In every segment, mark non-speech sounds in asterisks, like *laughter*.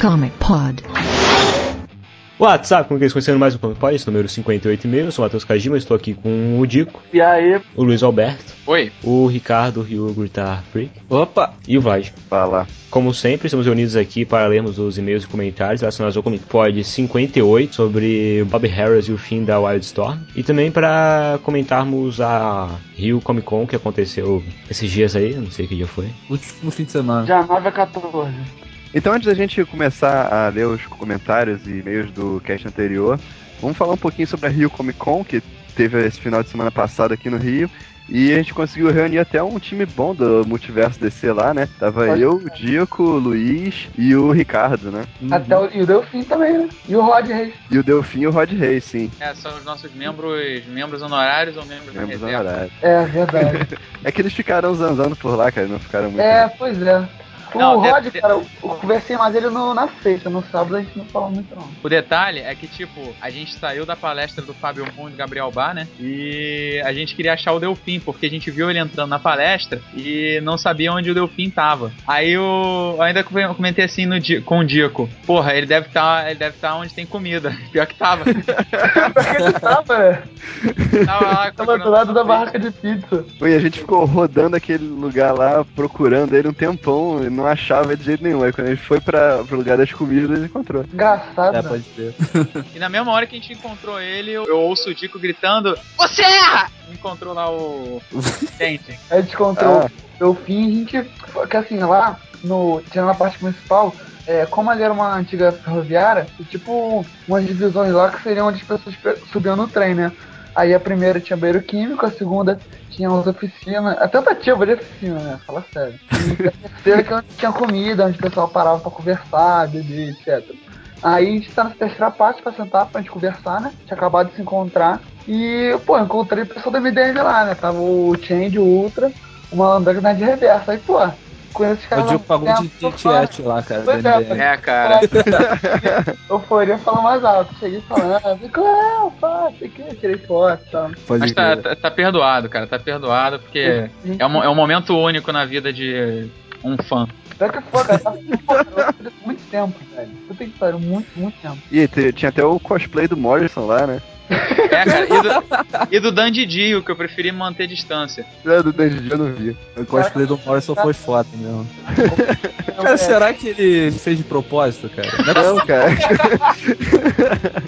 Comic Pod. WhatsApp, como que eles conheceram mais um Comic Pod, esse número 58 e meio. Eu sou o Matheus Kajima, estou aqui com o Dico, E aí, o Luiz Alberto, Oi. o Ricardo e o Guitar Freak Opa! e o Vlad. fala. Como sempre, estamos reunidos aqui para lermos os e-mails e comentários relacionados ao Comic Pod 58 sobre Bob Harris e o fim da Wildstorm. E também para comentarmos a Rio Comic Con que aconteceu esses dias aí, não sei que dia foi. Último fim de semana. Já 9 a 14. Então, antes da gente começar a ler os comentários e e-mails do cast anterior, vamos falar um pouquinho sobre a Rio Comic Con, que teve esse final de semana passado aqui no Rio. E a gente conseguiu reunir até um time bom do Multiverso DC lá, né? Tava Pode eu, o Dico, o Luiz e o Ricardo, né? Até o, e o Delfim também, né? E o Rod Reis. E o Delfim e o Rod Reis, sim. É, são os nossos membros, membros honorários ou membros, Membros da reserva? honorários. É, verdade. *laughs* É que eles ficaram zanzando por lá, cara, não ficaram muito. é, pois é. O Não, Rod, deve- cara, eu eu conversei mais ele no, na sexta, no sábado a gente não falou muito não. O detalhe é que, tipo, a gente saiu da palestra do Fábio Moon e do Gabriel Bar, né? E a gente queria achar o Delfim, porque a gente viu ele entrando na palestra e não sabia onde o Delfim tava. Aí eu ainda comentei assim no com o Dico: Porra, ele deve estar ele deve tá onde tem comida. *laughs* Pior que tava. *laughs* Porque ele tava, né? Tava lá Tava do lado da barraca de pizza. E a gente ficou rodando aquele lugar lá, procurando ele um tempão, e não achava de jeito nenhum. Aí quando a gente foi pra, pro lugar das comidas, ele encontrou. Engraçado. É, né? pode ser. E na mesma hora que a gente encontrou ele, eu, eu ouço o Dico gritando: Você erra! Encontrou lá o. Gente. *laughs* Aí a gente encontrou Ah. o Delfim e a gente. Que assim, lá, no, tirando a parte principal, é, como ali era uma antiga ferroviária, e tipo umas divisões lá que seriam onde as pessoas pe- subiam no trem, né? Aí a primeira tinha banheiro químico, a segunda tinha umas oficinas, a tentativa de oficina, né? Fala sério. E a terceira que é tinha comida, onde o pessoal parava pra conversar, beber, etc. Aí a gente tá nessa terceira parte pra sentar pra gente conversar, né? Tinha acabado de se encontrar. E, pô, encontrei o pessoal da MDM lá, né? Tava o Change, o Ultra, o Malandro na de reversa. Aí, pô, conheço esses O. Diego pagou de titiete lá, cara. Pois é. É, cara. *laughs* Euforia falando mais alto. Cheguei falando, ah, é, pá, sei que, tirei foto e tal. Mas tá, tá, tá perdoado, cara. Tá perdoado, porque é um, é um momento único na vida de um fã. Pior que foi, cara, muito tempo, velho. Puta que pariu, muito, muito tempo. E tinha até o cosplay do Morrison lá, né? *laughs* É, cara. E do, e do Dan Didio, que eu preferi manter distância. É, do Dandy eu não vi. O cosplay do Morrison foi foda mesmo. *laughs* Cara, é, será que ele fez de propósito, cara? Não, cara. *laughs*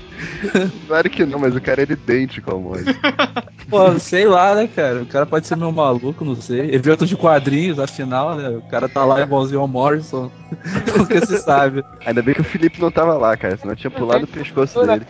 claro que não, mas o cara é idêntico ao Morrison. Pô, sei lá, né, cara? O cara pode ser meio maluco, não sei. Evento de quadrinhos, afinal, né? O cara tá lá igualzinho ao Morrison. Nunca se sabe. Ainda bem que o Felipe não tava lá, cara, senão tinha pulado o pescoço dele.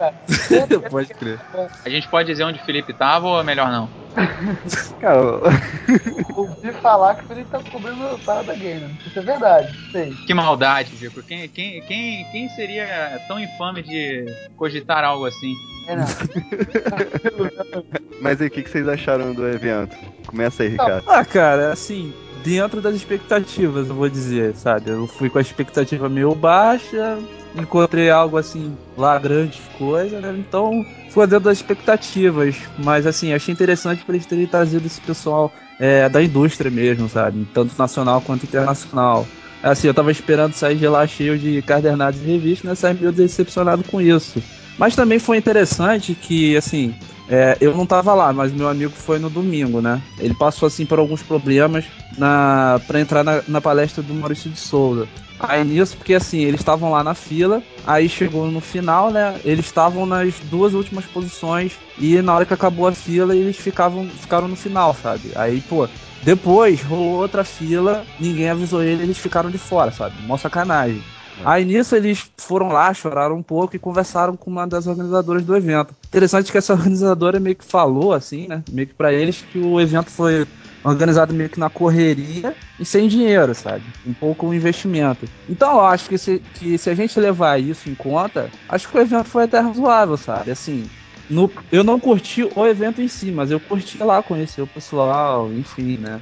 Pode crer. A gente pode dizer onde o Felipe tava ou é melhor não? *laughs* Cara, o- *laughs* Ouvi falar que o Felipe tá cobrindo parada gay, né? Isso é verdade, sei. Que maldade, Dico. Quem, quem, quem, quem seria tão infame de cogitar algo assim? É, não. *laughs* mas aí, o que, que vocês acharam do evento? Começa aí, Ricardo. Ah, cara, assim, dentro das expectativas, eu vou dizer, sabe? Eu fui com a expectativa meio baixa, encontrei algo assim, lá grande coisa, né? Então, foi dentro das expectativas. Mas, assim, achei interessante pra eles terem trazido esse pessoal é, da indústria mesmo, sabe? Tanto nacional quanto internacional. Assim, eu tava esperando sair de lá cheio de cadernados e revistas, né? Saí meio decepcionado com isso. Mas também foi interessante que, assim, é, eu não tava lá, mas meu amigo foi no domingo, né? Ele passou assim por alguns problemas na para entrar na, na palestra do Maurício de Souza. Aí nisso, porque assim, eles estavam lá na fila, aí chegou no final, né? Eles estavam nas duas últimas posições e na hora que acabou a fila, eles ficavam ficaram no final, sabe? Aí, pô, depois rolou outra fila, ninguém avisou ele, eles ficaram de fora, sabe? Mó sacanagem. Aí nisso eles foram lá, choraram um pouco e conversaram com uma das organizadoras do evento. Interessante que essa *laughs* organizadora meio que falou, assim, né? Meio que pra eles que o evento foi organizado meio que na correria e sem dinheiro, sabe? Um pouco investimento. Então eu acho que se, que se a gente levar isso em conta, acho que o evento foi até razoável, sabe? Assim, no, eu não curti o evento em si, mas eu curti lá conhecer o pessoal, enfim, né?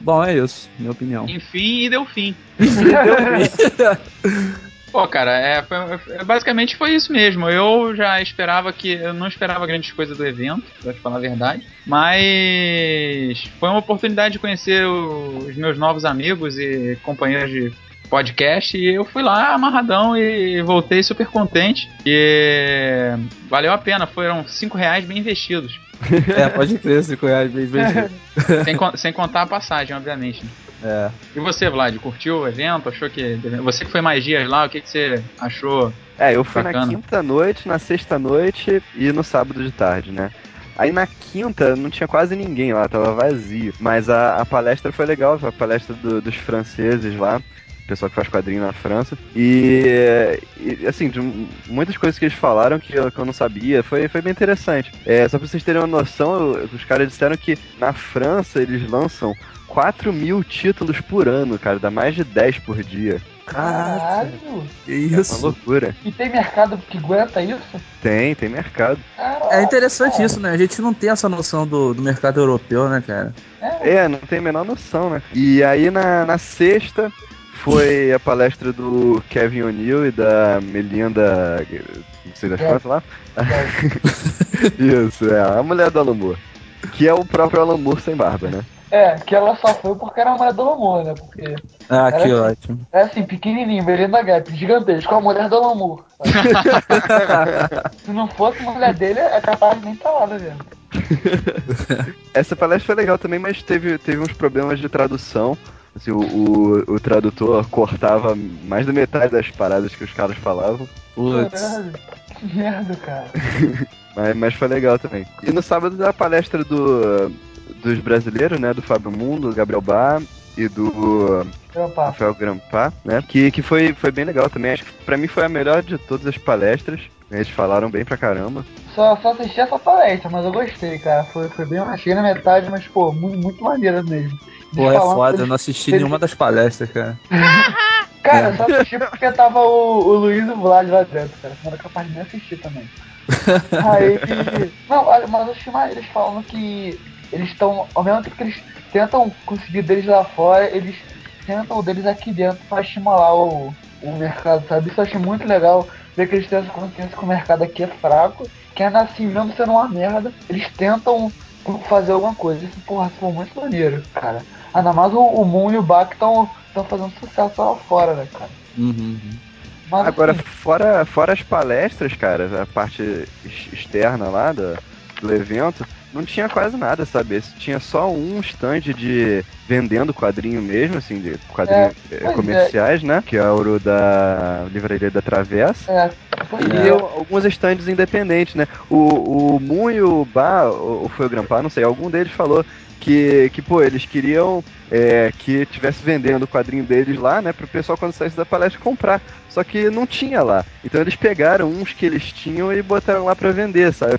Bom, é isso, minha opinião. Enfim, e deu fim. *laughs* Enfim, deu bem. *laughs* Pô, cara, é, foi- basicamente foi isso mesmo. Eu já esperava que. Eu não esperava grandes coisas do evento, pra te falar a verdade. Mas foi uma oportunidade de conhecer os meus novos amigos e companheiros de podcast. E eu fui lá amarradão e voltei super contente. E valeu a pena, foram 5 reais bem investidos. É, pode crer, 5 reais bem vendido. sem, sem contar a passagem, obviamente. né? É. E você, Vlad, curtiu o evento? Achou que. Você que foi mais dias lá, o que, que você achou? É, eu fui na Bacana. quinta noite, na sexta noite e no sábado de tarde, né? Aí na quinta não tinha quase ninguém lá, tava vazio. Mas a, a palestra foi legal, foi a palestra do- dos franceses lá, pessoal que faz quadrinho na França. E, e, assim, de muitas coisas que eles falaram que eu, que eu não sabia, foi, foi bem interessante. É, só pra vocês terem uma noção, os caras disseram que na França eles lançam 4 mil títulos por ano, cara, dá mais de 10 por dia. Caraca, Caralho. que É uma isso. loucura. E tem mercado que aguenta isso? Tem, tem mercado. Caralho. É interessante isso, né? A gente não tem essa noção do, do mercado europeu, né, cara? É, não tem a menor noção, né? E aí na, na sexta foi a palestra do Kevin O'Neill e da Melinda. Não sei das É. quantas lá? *laughs* Isso, é, a mulher do Alan Moore. Que é o próprio Alan Moore sem barba, né? É, que ela só foi porque era a mulher do amor, né? Porque Ah, que É. ótimo. é assim, pequenininho, Belinda Gap, gigantesco, a mulher do amor. *laughs* Se não fosse a mulher dele, é capaz de nem estar lá, né, velho? Essa palestra foi legal também, mas teve, teve uns problemas de tradução. Assim, o, o, o tradutor cortava mais da metade das paradas que os caras falavam. Putz. Caralho, Que merda, cara. *laughs* Mas, mas foi legal também. E no sábado da palestra do, dos brasileiros, né? Do Fábio Mundo, do Gabriel Bar e do Opa. Rafael Grampá, né? Que, que foi, foi bem legal também. Acho que pra mim foi a melhor de todas as palestras. Eles falaram bem pra caramba. Só, só assisti essa palestra, mas eu gostei, cara. Foi, foi bem. Cheguei na metade, mas, pô, muito, muito maneira mesmo. Pô, é foda, eu não assisti nenhuma das palestras, cara. *laughs* Cara, eu só assisti porque tava o, o Luiz e o Vlad lá dentro, cara. Senão era capaz de nem assistir também. *laughs* Aí. Não, mas eu mais eles falando que eles estão. Ao mesmo tempo que eles tentam conseguir deles lá fora, eles tentam deles aqui dentro pra estimular o, o mercado, sabe? Isso eu achei muito legal. Ver que eles têm essa consciência que o mercado aqui é fraco, que ainda assim, mesmo sendo uma merda, eles tentam fazer alguma coisa. Isso, porra, foi muito maneiro, cara. Ainda mais o, o Moon e o Bak estão fazendo sucesso lá fora, né, cara? Uhum, uhum. Mas, Agora, assim, fora, fora as palestras, cara, a parte ex- externa lá do, do evento, não tinha quase nada, sabe? Tinha só um stand de vendendo quadrinho mesmo, assim, de quadrinhos eh, pois é. comerciais, né? Que é o da Livraria da Travessa. é, E é. alguns stands independentes, né? O, o Moon e o Bar, ou foi o Grampar, não sei, algum deles falou que, que pô, eles queriam é, que tivesse vendendo o quadrinho deles lá, né? Pro pessoal quando saísse da palestra comprar. Só que não tinha lá. Então eles pegaram uns que eles tinham e botaram lá pra vender, sabe?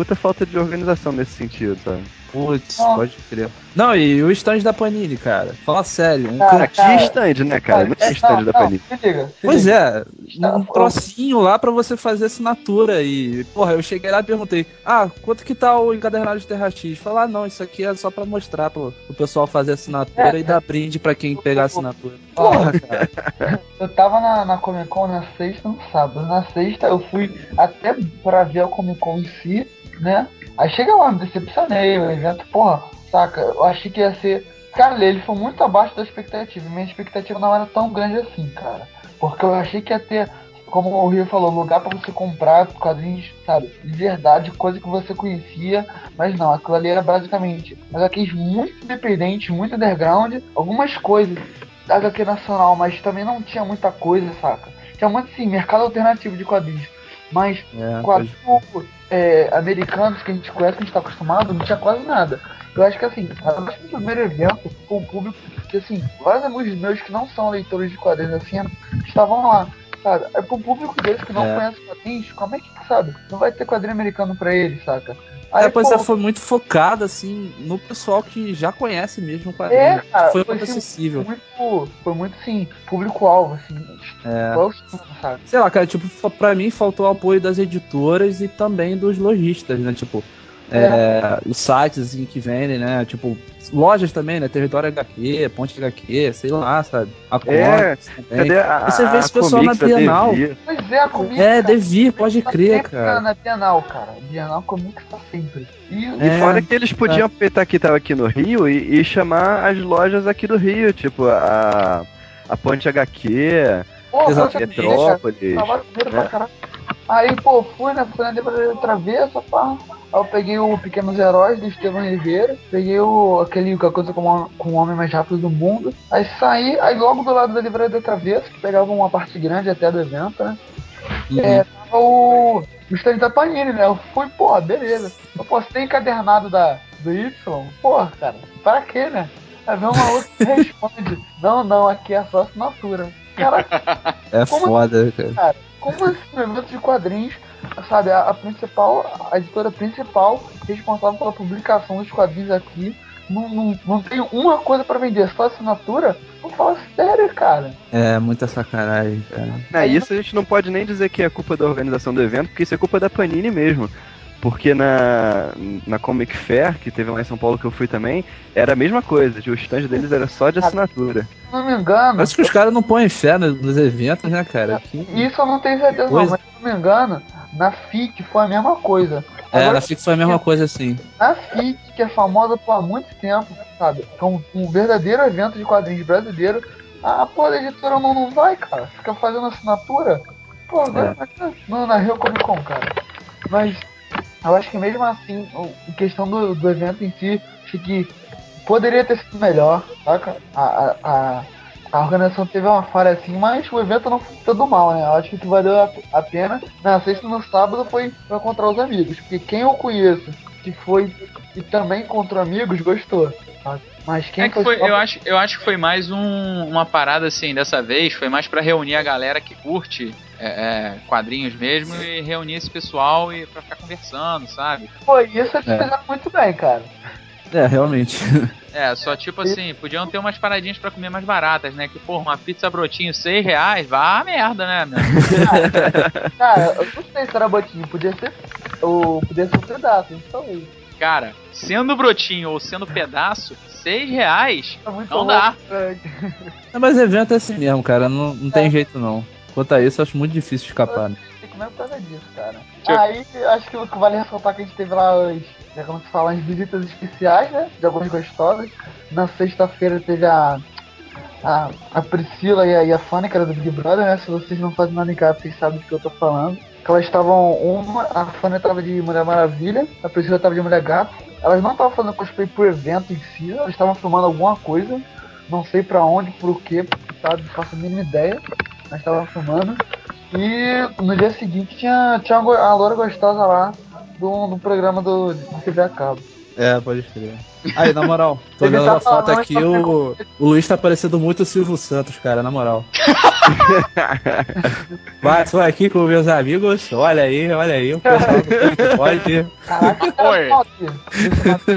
Puta falta de organização nesse sentido, sabe? Putz, Ah. pode crer. Não, e o stand da Panini, cara. Fala sério. Um Cara, Ah, tinha stand, né, cara? Não tinha stand da Panini. Se liga, se Pois liga. é, Não, um trocinho lá pra você fazer assinatura. E, porra, eu cheguei lá e perguntei: Ah, quanto que tá o encadernado de Terra X? Falar, ah, não, isso aqui é só pra mostrar pro, pro pessoal fazer assinatura É. e dar brinde pra quem pegar a assinatura. Porra, cara. Eu tava na, na Comic Con na sexta e no sábado. Na sexta eu fui até pra ver a Comic Con em si, né? Aí chega lá, me decepcionei. O evento, porra, saca? Eu achei que ia ser. Cara, ele foi muito abaixo da expectativa. Minha expectativa não era tão grande assim, cara. Porque eu achei que ia ter, como o Rio falou, lugar pra você comprar quadrinhos, sabe? De verdade, coisa que você conhecia. Mas não, aquilo ali era basicamente HQs muito independentes, muito underground. Algumas coisas da HQ nacional, mas também não tinha muita coisa, saca? Tinha muito, sim, mercado alternativo de quadrinhos. Mas É, quadrinhos é, americanos que a gente conhece, que a gente tá acostumado, não tinha quase nada. Eu acho que assim, acho que o primeiro evento com o público, que assim, vários amigos meus que não são leitores de quadrinhos assim, estavam lá. Sabe? É pro público deles que não É. conhece quadrinhos, como é que, sabe? Não vai ter quadrinho americano pra eles, saca? Aí, É, pois pô, foi muito focado, assim, no pessoal que já conhece mesmo o. É, cara, foi foi muito assim, acessível. muito, foi muito, sim, público-alvo, assim, É. sabe? Sei lá, cara, tipo, pra mim faltou o apoio das editoras e também dos lojistas, né? Tipo, É, os sites assim, que vendem, né? Tipo, lojas também, né? Território HQ, Ponte HQ, sei lá, sabe? A É, Comics a, Você vê a esse pessoal na Bienal. Devir? Pois é, a Comics. É, cara, devia, pode tá crer, cara. Na Bienal, cara. Bienal Comics tá sempre. E, E É, fora que eles podiam aproveitar que tava aqui no Rio e, e chamar as lojas aqui do Rio, tipo a, a Ponte HQ, poxa, Metrópolis. Né? Aí, pô, fui, né? Fui na Livraria Travessa, pá. Aí eu peguei o Pequenos Heróis do Estevão Ribeiro. Peguei o, aquele que coisa com, o- com o homem mais rápido do mundo. Aí saí, aí logo do lado da Livraria da Travessa, que pegava uma parte grande até do evento, né? Uhum. É, tava o, o stand da Panini, né? Eu fui, porra, beleza. Eu posso ter encadernado da, do Y? Porra, cara, pra quê, né? Aí vem uma outra que responde: *laughs* Não, não, aqui é só assinatura. Caraca, *laughs* É Como- foda, cara. Como no evento de quadrinhos, sabe, a, a principal, a editora principal responsável pela publicação dos quadrinhos aqui, não, não, não tem uma coisa pra vender, só assinatura? Não fala sério, cara. É muita sacanagem, cara. É, isso a gente não pode nem dizer que é culpa da organização do evento, porque isso é culpa da Panini mesmo. Porque na, na Comic Fair, que teve lá em São Paulo que eu fui também, era a mesma coisa, o stand deles era só de assinatura. Se não me engano, Parece que os caras não põem fé no- nos eventos, né, cara? Que- isso eu não tenho certeza não, Coisa. mas se não me engano, na FIC foi a mesma coisa. É, Agora, na FIC foi a mesma coisa assim. A FIC, que é famosa por há muito tempo, sabe? É um, um verdadeiro evento de quadrinhos brasileiro. A porra da editora não, não vai, cara. Fica fazendo assinatura. Pô, agora imagina não, na Rio Comic Con, cara. Mas eu acho que mesmo assim, em questão do, do evento em si, acho que poderia ter sido melhor, saca? A, a, a, a organização teve uma falha assim, mas o evento não foi todo mal, né? Eu acho que o que valeu a, a pena na sexta e no sábado foi, foi encontrar os amigos. Porque quem eu conheço que foi e também encontrou amigos gostou. sabe? Mas quem É que foi, só- eu, acho, eu acho que foi mais um- uma parada assim, dessa vez, foi mais pra reunir a galera que curte é, é, quadrinhos mesmo e reunir esse pessoal e pra ficar conversando, sabe? Foi isso eles É. fizeram muito bem, cara. É, realmente. *laughs* É, só tipo assim, podiam ter umas paradinhas pra comer mais baratas, né? Que, porra, uma pizza brotinho 6 reais, vá a merda, né, meu? *laughs* Cara, eu não sei se era botinho, podia ser. Ou podia ser um pedaço, não sei. Cara, sendo brotinho ou sendo pedaço, 6 reais, muito Não dá. É, mas evento é assim mesmo, cara. Não, não tem jeito não. Quanto a isso, eu acho muito difícil escapar. Né? Que comer por causa disso, cara. Aí, acho que o que vale ressaltar que a gente teve lá as, né, como se fala, as visitas especiais, né? De algumas gostosas. Na sexta-feira teve a, a, a Priscila e a, e a Fanny, que era do Big Brother, né? Se vocês não fazem nada em casa, vocês sabem do que eu tô falando. Que elas estavam, uma, a Fanny tava de Mulher Maravilha, a Priscila tava de Mulher Gato. Elas não estavam fazendo cosplay pro evento em si, elas estavam filmando alguma coisa. Não sei pra onde, por quê, sabe? Não faço a mínima ideia. Mas estavam filmando. E no dia seguinte tinha, tinha a loura gostosa lá do, do programa do, TV a cabo. É, pode crer. Aí, na moral, *laughs* tô olhando tá a foto aqui, tá o, o Luiz tá parecendo muito o Silvio Santos, cara, na moral. *laughs* Mas tô aqui com meus amigos, olha aí, olha aí, o pessoal do pode. Caraca, Oi.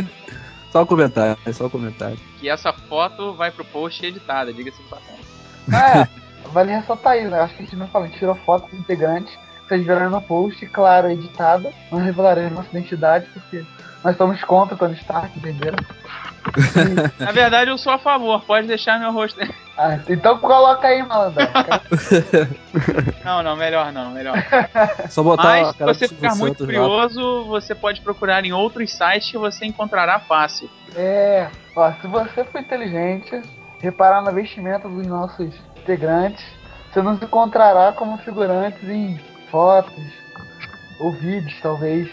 *laughs* Só um comentário, é só um comentário. que essa foto vai pro post editada, diga-se de passagem. É, vale ressaltar isso, né? Acho que a gente não falou, a gente tirou foto dos integrantes, vocês viram no post, claro, editada. Não revelaremos nossa identidade, porque nós somos contra Tony Stark, entenderam? *laughs* Na verdade, eu sou a favor, pode deixar meu rosto. Ah, então coloca aí, malandro. *laughs* Não, não, melhor não, melhor. Só botar Mas, a se você ficar muito Santos lá. curioso, você pode procurar em outros sites que você encontrará fácil. É, ó, se você for inteligente, reparar na vestimenta dos nossos integrantes, você nos encontrará como figurantes em fotos ou vídeos, talvez.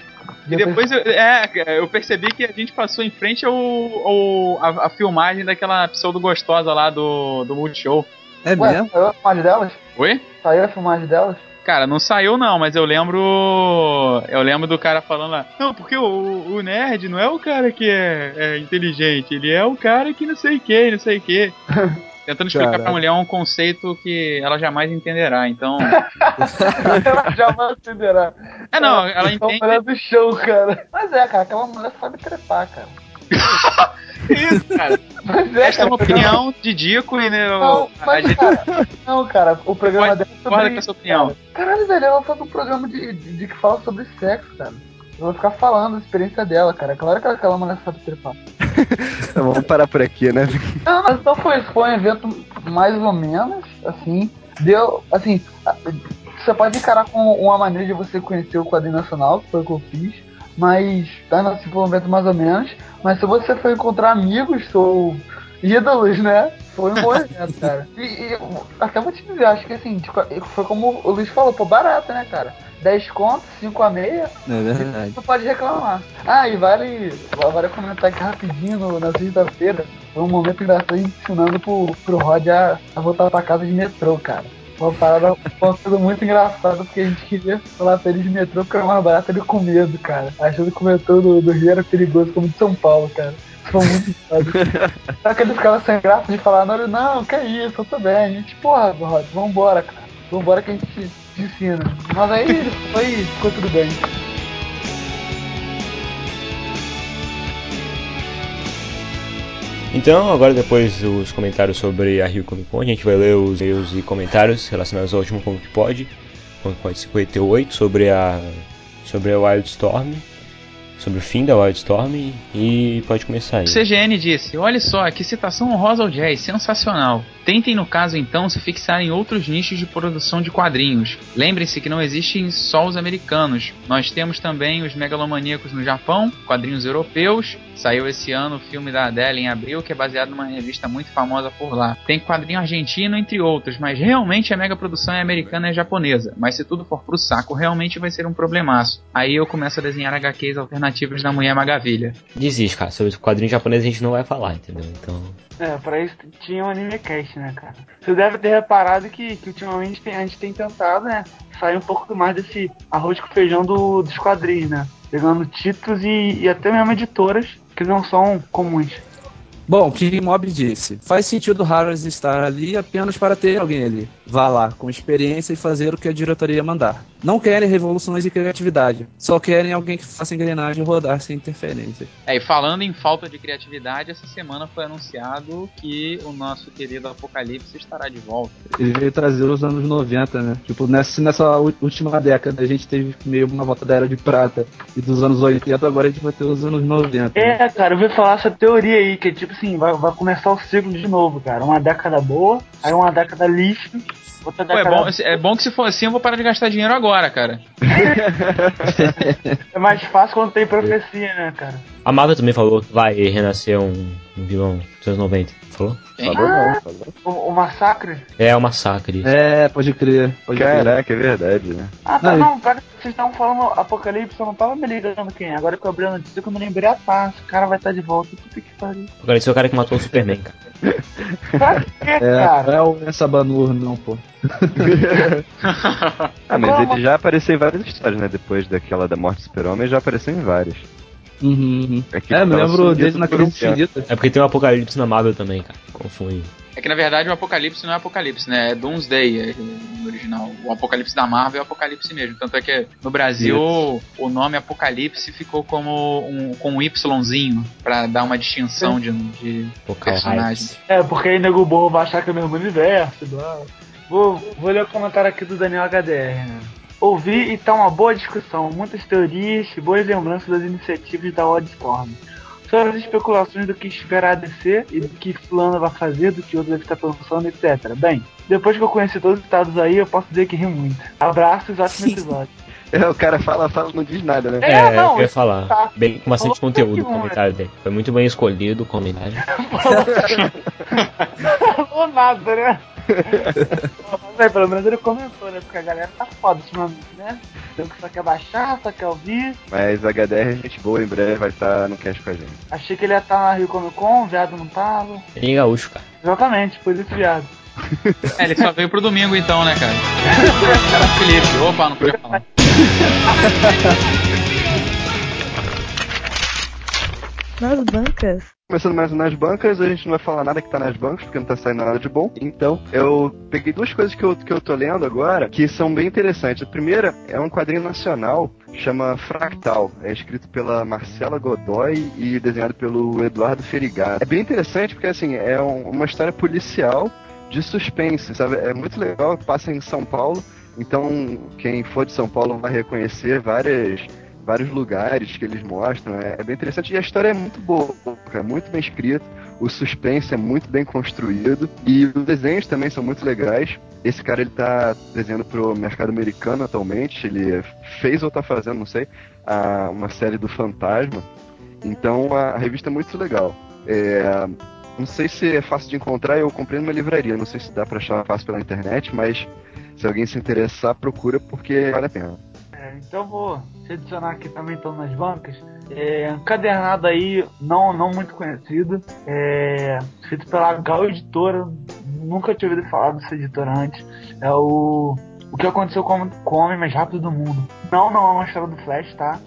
E depois eu, é, eu percebi que a gente passou em frente ao, ao- a, a filmagem daquela pseudo gostosa lá do, do Multishow. É Ué, mesmo? saiu a filmagem delas? Oi? Saiu a filmagem delas? Cara, não saiu não, mas eu lembro. Eu lembro do cara falando lá. Não, porque o, o nerd não é o cara que é, é inteligente, ele é o cara que não sei o que, não sei o que. *laughs* Tentando explicar Caralho. pra mulher um conceito que ela jamais entenderá. Então. *laughs* Ela jamais entenderá. É não, ela É a entende. mulher do show, cara. Mas é, cara, aquela mulher sabe trepar, cara. *laughs* isso, cara. Mas é, Esta é cara. uma opinião de Dico e né, Não, a mas, gente cara, não, cara, o programa Pode- dela é concorda sobre com essa opinião. Cara. Caralho, velho, ela faz um programa de, de, de que fala sobre sexo, cara. Eu vou ficar falando da experiência dela, cara. Claro que aquela mulher sabe trepar. Vamos parar por aqui, né? Não, mas então foi. Foi um evento mais ou menos, assim. Deu, assim, a- você pode encarar com uma maneira de você conhecer o quadrinho nacional, que foi o que eu fiz. Mas, tá, assim, foi um evento mais ou menos. Mas se você for encontrar amigos ou ídolos, né? Foi um bom evento, cara. E, e eu até vou te dizer, acho que assim, foi como o Luiz falou, pô, barato, né, cara? 10 contos, 5 a meia, É verdade. não pode reclamar. Ah, e vale, vale comentar aqui rapidinho no, na sexta-feira. Foi um momento engraçado ensinando pro, pro Rod a, a voltar pra casa de metrô, cara. Uma parada, coisa muito engraçada, porque a gente queria falar pra ele de metrô porque era mais barato ele com medo, cara. Achando que o metrô do, do Rio era perigoso, como de São Paulo, cara. Foi muito engraçado. *laughs* Só que ele ficava sem graça de falar, não, não, que isso, eu tô bem. A gente, porra, Rod, vambora, cara. Vambora que a gente ensina. Mas aí foi, ficou tudo bem. Então, agora depois dos comentários sobre a Rio Comic Con, a gente vai ler os e-mails e comentários relacionados ao último Comic Pod, Comic Pod 58, sobre a sobre a Wildstorm, sobre o fim da Wildstorm e pode começar aí. O CGN disse: Olha só, que citação honrosa ao jazz, sensacional. Tentem, no caso, então, se fixar em outros nichos de produção de quadrinhos. Lembrem-se que não existem só os americanos. Nós temos também os megalomaníacos no Japão, quadrinhos europeus. Saiu esse ano o filme da Adele em abril, que é baseado numa revista muito famosa por lá. Tem quadrinho argentino, entre outros, mas realmente a mega produção é americana e japonesa. Mas se tudo for pro saco, realmente vai ser um problemaço. Aí eu começo a desenhar HQs alternativas da Mulher Maravilha. Desiste, cara. Sobre o quadrinho japonês a gente não vai falar, entendeu? Então. É, pra isso tinha um anime cast, né, cara? Você deve ter reparado que, que ultimamente tem- a gente tem tentado, né, sair um pouco mais desse arroz com feijão do, dos quadrinhos, né? Pegando títulos e, e até mesmo editoras que não são comuns. Bom, King Mob disse: faz sentido Harris estar ali apenas para ter alguém ali. Vá lá, com experiência e fazer o que a diretoria mandar. Não querem revoluções e criatividade, só querem alguém que faça engrenagem rodar sem interferência. É, e falando em falta de criatividade, essa semana foi anunciado que o nosso querido Apocalipse estará de volta. Ele veio trazer os anos 90, né? Tipo, nessa, nessa última década a gente teve meio uma volta da era de prata e dos anos 80, agora a gente vai ter os anos 90. né? É, cara, eu vi falar essa teoria aí, que tipo assim, vai, vai começar o ciclo de novo, cara. Uma década boa, aí uma década lixo, outra Pô, é, década bom, é bom que se for assim eu vou parar de gastar dinheiro agora, cara. *laughs* É mais fácil quando tem profecia, né, cara? A Marvel também falou que vai renascer um, um vilão dos anos 90. Falou? Hein? Falou não, falou. O, o massacre. É o massacre. É, pode crer. Pode crer. Caraca, é verdade, né? Ah, tá, Não, não, vocês estavam falando Apocalipse, eu não tava me ligando quem. é. Agora que eu abri a notícia, que eu me lembrei a paz. O cara vai estar de volta. Puta que pariu. O esse é o cara que matou o Superman, cara. Pra quê, É, cara? não é o essa Banur, não, pô. *laughs* Ah, mas Como? ele já apareceu em várias histórias, né? Depois daquela da morte do super-homem, já apareceu em várias. Uhum, uhum. que É, me lembro dele na um crise infinita. É porque tem um apocalipse na Marvel também, cara. Confunde. É que na verdade o Apocalipse não é Apocalipse, né? É Doomsday é, no original. O Apocalipse da Marvel é Apocalipse mesmo. Tanto é que no Brasil o nome Apocalipse ficou como um, com um Yzinho, pra dar uma distinção de, de personagem. É, porque aí nego burro vai achar que é o mesmo universo. Blá. Vou, vou ler o comentário aqui do Daniel HDR, né? Ouvi e tá uma boa discussão, muitas teorias e boas lembranças das iniciativas da Wildstorm. Sobre as especulações do que esperar a DC e do que fulano vai fazer, do que outro deve estar pensando, etc. Bem, depois que eu conheci todos os estados aí, eu posso dizer que ri muito. Abraços, ótimo episódio. É, *laughs* o cara fala, fala, não diz nada, né? É, É, não, eu ia falar. tá. Bem, com bastante Falou conteúdo o comentário dele. Foi muito bem escolhido o comentário. *laughs* Falou nada, né? *laughs* Mas aí, pelo menos ele comentou, né? Porque a galera tá foda ultimamente, né? Então que só quer baixar, só quer ouvir. Mas a HDR é gente boa, em breve vai estar no cast com a gente. Achei que ele ia estar na Rio Comic Con, o viado não tava. Ele é gaúcho, cara. Exatamente, por isso viado. É, ele só veio pro domingo então, né, cara? Cara, *laughs* Felipe. Opa, não podia falar. Nas bancas. Começando mais um nas bancas, a gente não vai falar nada que tá nas bancas, porque não tá saindo nada de bom. Então, eu peguei duas coisas que eu, que eu tô lendo agora, que são bem interessantes. A primeira é um quadrinho nacional, chama Fractal. É escrito pela Marcela Godoy e desenhado pelo Eduardo Ferigado. É bem interessante porque, assim, é um- uma história policial de suspense, sabe? É muito legal, passa em São Paulo. Então, quem for de São Paulo vai reconhecer várias vários lugares que eles mostram. É, é bem interessante e a história é muito boa, é muito bem escrita. O suspense é muito bem construído e os desenhos também são muito legais. Esse cara ele tá desenhando pro mercado americano atualmente. Ele fez ou tá fazendo, não sei, a, uma série do Fantasma. Então a, a revista é muito legal. É, não sei se é fácil de encontrar, eu comprei numa livraria. Não sei se dá pra achar fácil pela internet, mas se alguém se interessar, procura porque vale a pena. É, então vou adicionar aqui também, então, nas bancas. É, encadernado aí, não, não muito conhecido. É, feito pela Gal Editora. Nunca tinha ouvido falar dessa editora antes. É o. O que aconteceu com, com o Homem Mais Rápido do Mundo. Não, não é uma história do Flash, tá?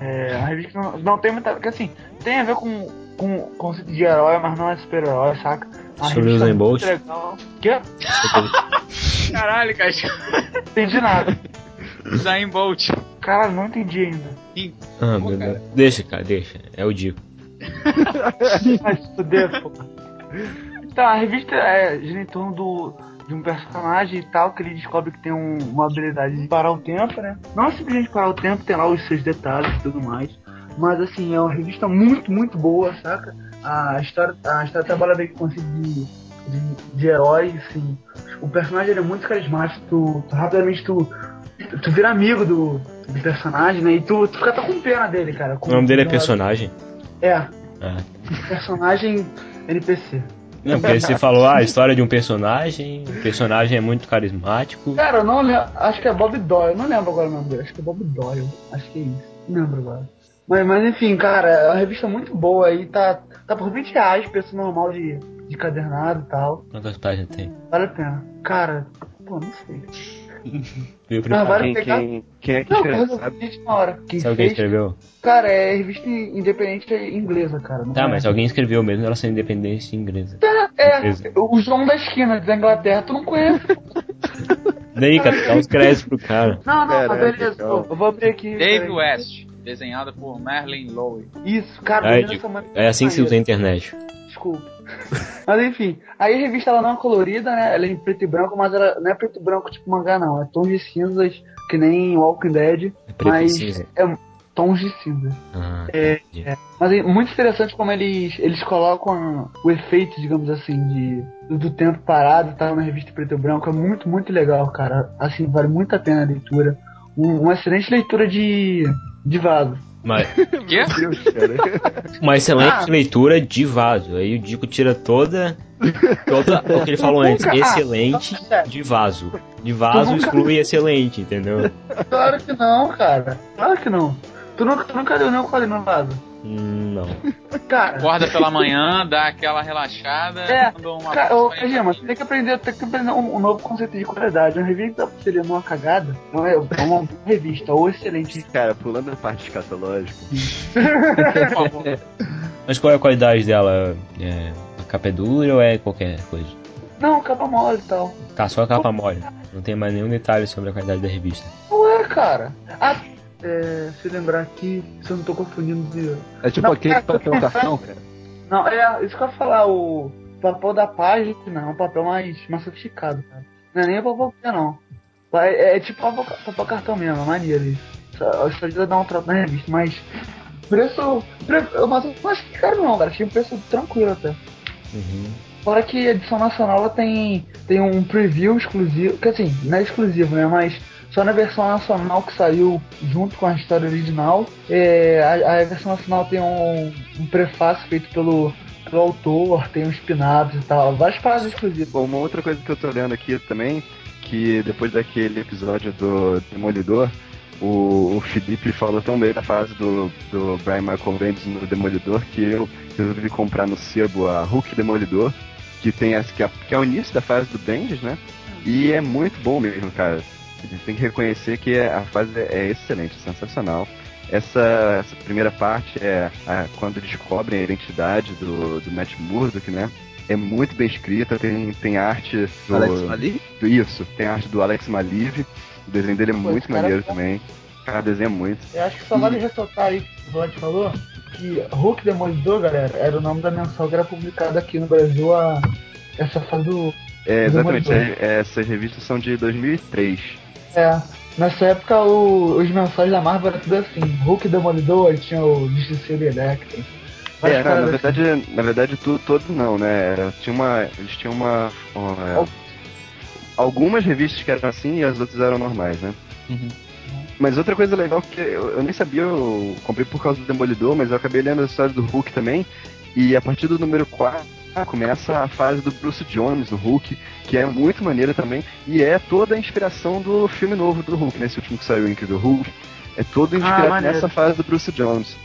É uma revista que não, não tem muita. Porque assim, tem a ver com, com o conceito de herói, mas não é super-herói, saca? Uma Sobre o revista Usain muito Bolt? Quê? *laughs* Caralho, cara. Não entendi nada. Zayn Bolt. Cara, não entendi ainda. Ah, Pô, meu cara. Deus. Deixa, cara, deixa. É o Dico. *laughs* Vai se fuder, pô. Então, a revista é, gira em torno do, de um personagem e tal, que ele descobre que tem um- uma habilidade de parar o tempo, né? Não é simplesmente parar o tempo, tem lá os seus detalhes e tudo mais. Mas, assim, é uma revista muito, muito boa, saca? A história, a história trabalha bem com conceito de, de, de herói, assim. O personagem é muito carismático, tu, tu rapidamente tu, tu, tu vira amigo do, do personagem, né? E tu, tu fica até com pena dele, cara. O nome dele é personagem. É, Ah. personagem NPC. Não, porque você falou, ah, a história de um personagem, o personagem é muito carismático. Cara, eu não lembro. Acho que é Bob Doyle. Eu não lembro agora o nome dele. Acho que é Bob Doyle. Acho que é isso. Não lembro agora. Mas, mas enfim, cara, é uma revista muito boa aí. Tá, tá por 20 reais, preço normal de, de cadernado e tal. Quantas páginas tem? Vale a pena. Cara, pô, não sei. Viu, Ah, vai Quem, pegar? quem, quem é que Não, escreve, resolvi sabe? isso na hora. Quem quem fez, escreveu? cara, é revista independente inglesa, cara. não Tá, é- mas alguém escreveu mesmo ela sendo independência inglesa. É, Inglesa. o João da esquina da Inglaterra, tu não conhece. Daí, cara, dá uns créditos pro cara. Não, não, Caraca, beleza. calma. Eu vou abrir aqui. Dave. West. Desenhado por Merlin Lowe. Isso, cara, essa é assim que se usa a internet. Desculpa. *laughs* Mas enfim, aí a revista ela não é colorida, né? Ela é em preto e branco, mas ela não é preto e branco tipo mangá, não. É tons de cinzas, que nem Walking Dead, É preto e mas cinza. é tons de cinza. Ah, É, é. Mas é muito interessante como eles, eles colocam o efeito, digamos assim, de, do, tempo parado e tal na revista preto e branco. É muito, muito legal, cara. Assim, vale muito a pena a leitura. Um- uma excelente leitura de, de vaso. Mas, *laughs* Quê? Meu Deus, cara. uma excelente Ah. leitura de vaso. Aí o Dico tira toda, toda o que ele *laughs* falou antes. Ah, Excelente de vaso. De vaso exclui excelente, entendeu? Claro que não, cara. Claro que não. Tu nunca, tu nunca leu nenhum quadrinho no vaso. Hum, Não. Cara, Acorda pela manhã, dá aquela relaxada, É, manda uma Cara, ô, Gema, você tem que aprender, tem que aprender um, um novo conceito de qualidade. Uma revista ler numa cagada não é, é uma revista ou excelente. Cara, pulando a parte escatológica, por favor. *laughs* Mas qual é a qualidade dela? É, a capa é dura ou é qualquer coisa? Não, capa mole e tal. Tá, só a capa mole. Não tem mais nenhum detalhe sobre a qualidade da revista. Não é, cara. Ah, é, se lembrar aqui, se eu não tô confundindo de. é tipo Não, aquele cara, papel cartão, cara. Não, é, isso que eu ia falar, o papel da página é um papel mais, mais sofisticado, cara. Não é nem o papel não. É, é tipo papel, papel cartão mesmo, é maneiro isso. Só- Isso ajuda a dar um troco na revista, mas. Preço. pre- Mas eu não acho que caro não, cara. Tinha um preço tranquilo até. Uhum. Fora que a edição nacional ela tem, tem um preview exclusivo, que assim, não é exclusivo, né? Mas só na versão nacional que saiu junto com a história original. É, a, a versão nacional tem um, um prefácio feito pelo, autor, tem uns pinados e tal, várias paradas exclusivas. Bom, uma outra coisa que eu tô olhando aqui também, que depois daquele episódio do Demolidor, o, o Felipe falou tão bem da fase do, do Brian Michael Bendis no Demolidor que eu resolvi comprar no sebo a Hulk Demolidor, que tem essa que é, que é o início da fase do Bendis, né? E é muito bom mesmo, cara. A gente tem que reconhecer que a fase é excelente, sensacional. Essa, essa primeira parte é a- quando descobrem a identidade do, do Matt Murdock, né? É muito bem escrita, tem, tem arte do, Alex Mali? do- Isso, tem arte do Alex Maliv. O desenho dele é Pô, muito cara maneiro é também. Cara, desenha muito. Eu acho que só vale ressaltar aí, o Vlad falou, que Hulk Demolidor, galera, era o nome da mensal que era publicada aqui no Brasil há essa fase do. É, exatamente, Demolidor. é- essas revistas são de 2003. É. Nessa época o- os mensais da Marvel eram tudo assim. Hulk Demolidor, aí tinha o Justiceiro Electro. É, não, na paradas assim. verdade, na verdade tudo todo não, né? Tinha uma, eles tinham uma, uma- algumas revistas que eram assim e as outras eram normais, né? Uhum. Mas outra coisa legal que eu, eu nem sabia, eu comprei por causa do Demolidor, mas eu acabei lendo a história do Hulk também. E a partir do número 4 começa a fase do Bruce Jones no Hulk, que é muito maneira também. E é toda a inspiração do filme novo do Hulk, nesse último que saiu, Incrível Hulk. É todo inspirado maneiro. nessa fase do Bruce Jones.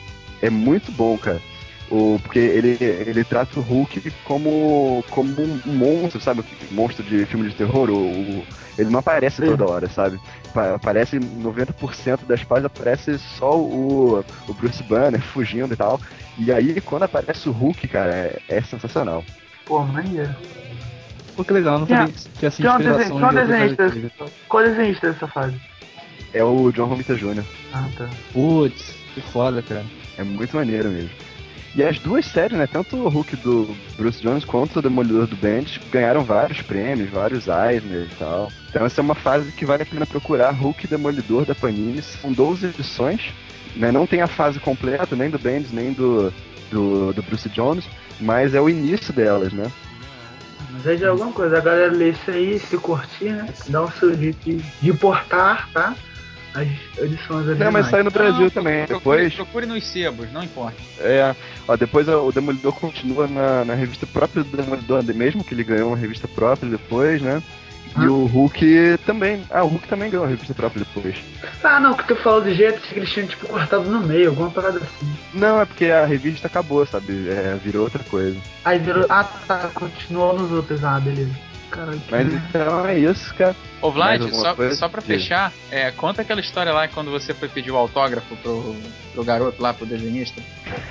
É muito bom, cara. O, porque ele, ele trata o Hulk como, como um monstro, sabe? Um monstro de filme de terror. O, o- ele não aparece Sim. toda hora, sabe? Pa- Aparece 90% das páginas, aparece só o, o Bruce Banner fugindo e tal. E aí, quando aparece o Hulk, cara, é, é sensacional. Pô, maneiro. Pô, que legal, não Tinha- sabia que essa inspiração de outras desenhista. Qual desenhista dessa fase? É o John Romita Jr. Ah, tá. Putz, que foda, cara. É muito maneiro mesmo. E as duas séries, né? Tanto o Hulk do Bruce Jones quanto o Demolidor do Bendis ganharam vários prêmios, vários Eisner e tal. Então essa é uma fase que vale a pena procurar. Hulk Demolidor da Panini. São 12 edições. Né? Não tem a fase completa, nem do Bendis, nem do, do, do Bruce Jones. Mas é o início delas, né? Mas é alguma coisa. A galera lê isso aí, se curtir, né? Dá um seu jeito de, de importar, tá? As edições Não, mas sai no Brasil Não, também. procure, Depois, procure nos sebos, não importa. é, ó, depois o Demolidor continua na, na revista própria do Demolidor, mesmo que ele ganhou uma revista própria depois, né? E Ah. o Hulk também. Ah, o Hulk também ganhou uma revista própria depois. Ah, não, que tu falou de jeito que eles tinham tipo cortado no meio, alguma parada assim. Não, é porque a revista acabou, sabe? É, virou outra coisa. Aí virou. Ah, tá, continuou nos outros. Ah, beleza. Caralho, que Mas então é isso, cara. Ô Vlad, só, coisa? só pra Diga. fechar, é, conta aquela história lá quando você foi pedir o autógrafo pro, pro garoto lá, pro desenhista.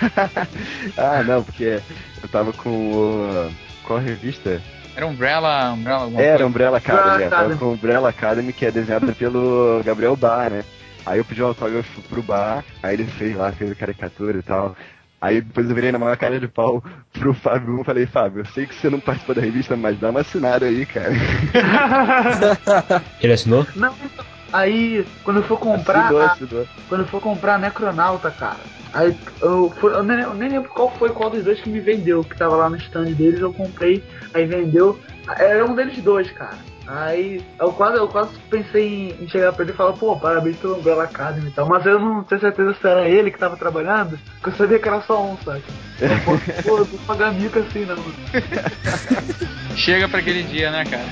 *laughs* Ah, não, porque eu tava com o. Qual revista? Era Umbrella, Umbrella alguma Era coisa. Umbrella Academy, Umbrella eu tava Academy. com Umbrella Academy, que é desenhada pelo Gabriel Bar, né? Aí eu pedi um autógrafo pro Bar, aí ele fez lá, fez a caricatura e tal. Aí depois eu virei na maior cara de pau pro Fábio e falei, Fábio, eu sei que você não participa da revista, mas dá uma assinada aí, cara. *laughs* Ele assinou? Não, então, aí quando eu for comprar. Assinou, assinou. quando eu for comprar Necronauta, cara. Aí eu, fui- eu, nem, eu nem lembro qual foi qual dos dois que me vendeu, que tava lá no stand deles, eu comprei, aí vendeu. Era um deles dois, cara. Aí eu quase, eu quase pensei em, chegar pra ele e falar, pô, parabéns pelo Umbrella Academy e tal. Mas eu não tenho certeza se era ele que tava trabalhando, porque eu sabia que era só um, sabe? Eu, pô, *laughs* pô, eu vou pagar mico assim, não. *laughs* Chega pra aquele dia, né, cara?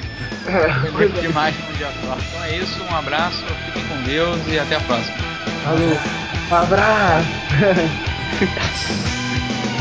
É, Foi é. demais num dia só. Então é isso, um abraço, fiquem com Deus e até a próxima. Valeu. Um abraço! *laughs*